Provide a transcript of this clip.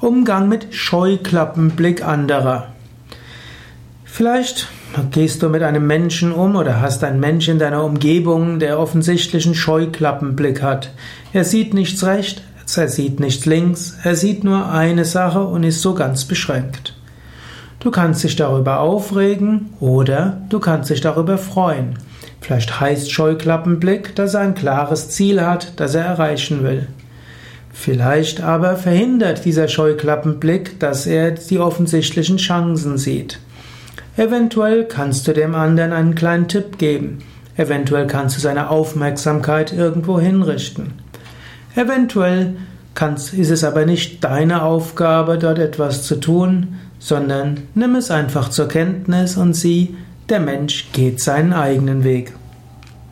Umgang mit Scheuklappenblick anderer. Vielleicht gehst du mit einem Menschen um oder hast einen Mensch in deiner Umgebung, der offensichtlichen Scheuklappenblick hat. Er sieht nichts rechts, er sieht nichts links, er sieht nur eine Sache und ist so ganz beschränkt. Du kannst dich darüber aufregen oder du kannst dich darüber freuen. Vielleicht heißt Scheuklappenblick, dass er ein klares Ziel hat, das er erreichen will. Vielleicht aber verhindert dieser Scheuklappenblick, dass er die offensichtlichen Chancen sieht. Eventuell kannst du dem anderen einen kleinen Tipp geben. Eventuell kannst du seine Aufmerksamkeit irgendwo hinrichten. Eventuell kannst, ist es aber nicht deine Aufgabe, dort etwas zu tun, sondern nimm es einfach zur Kenntnis und sieh, der Mensch geht seinen eigenen Weg.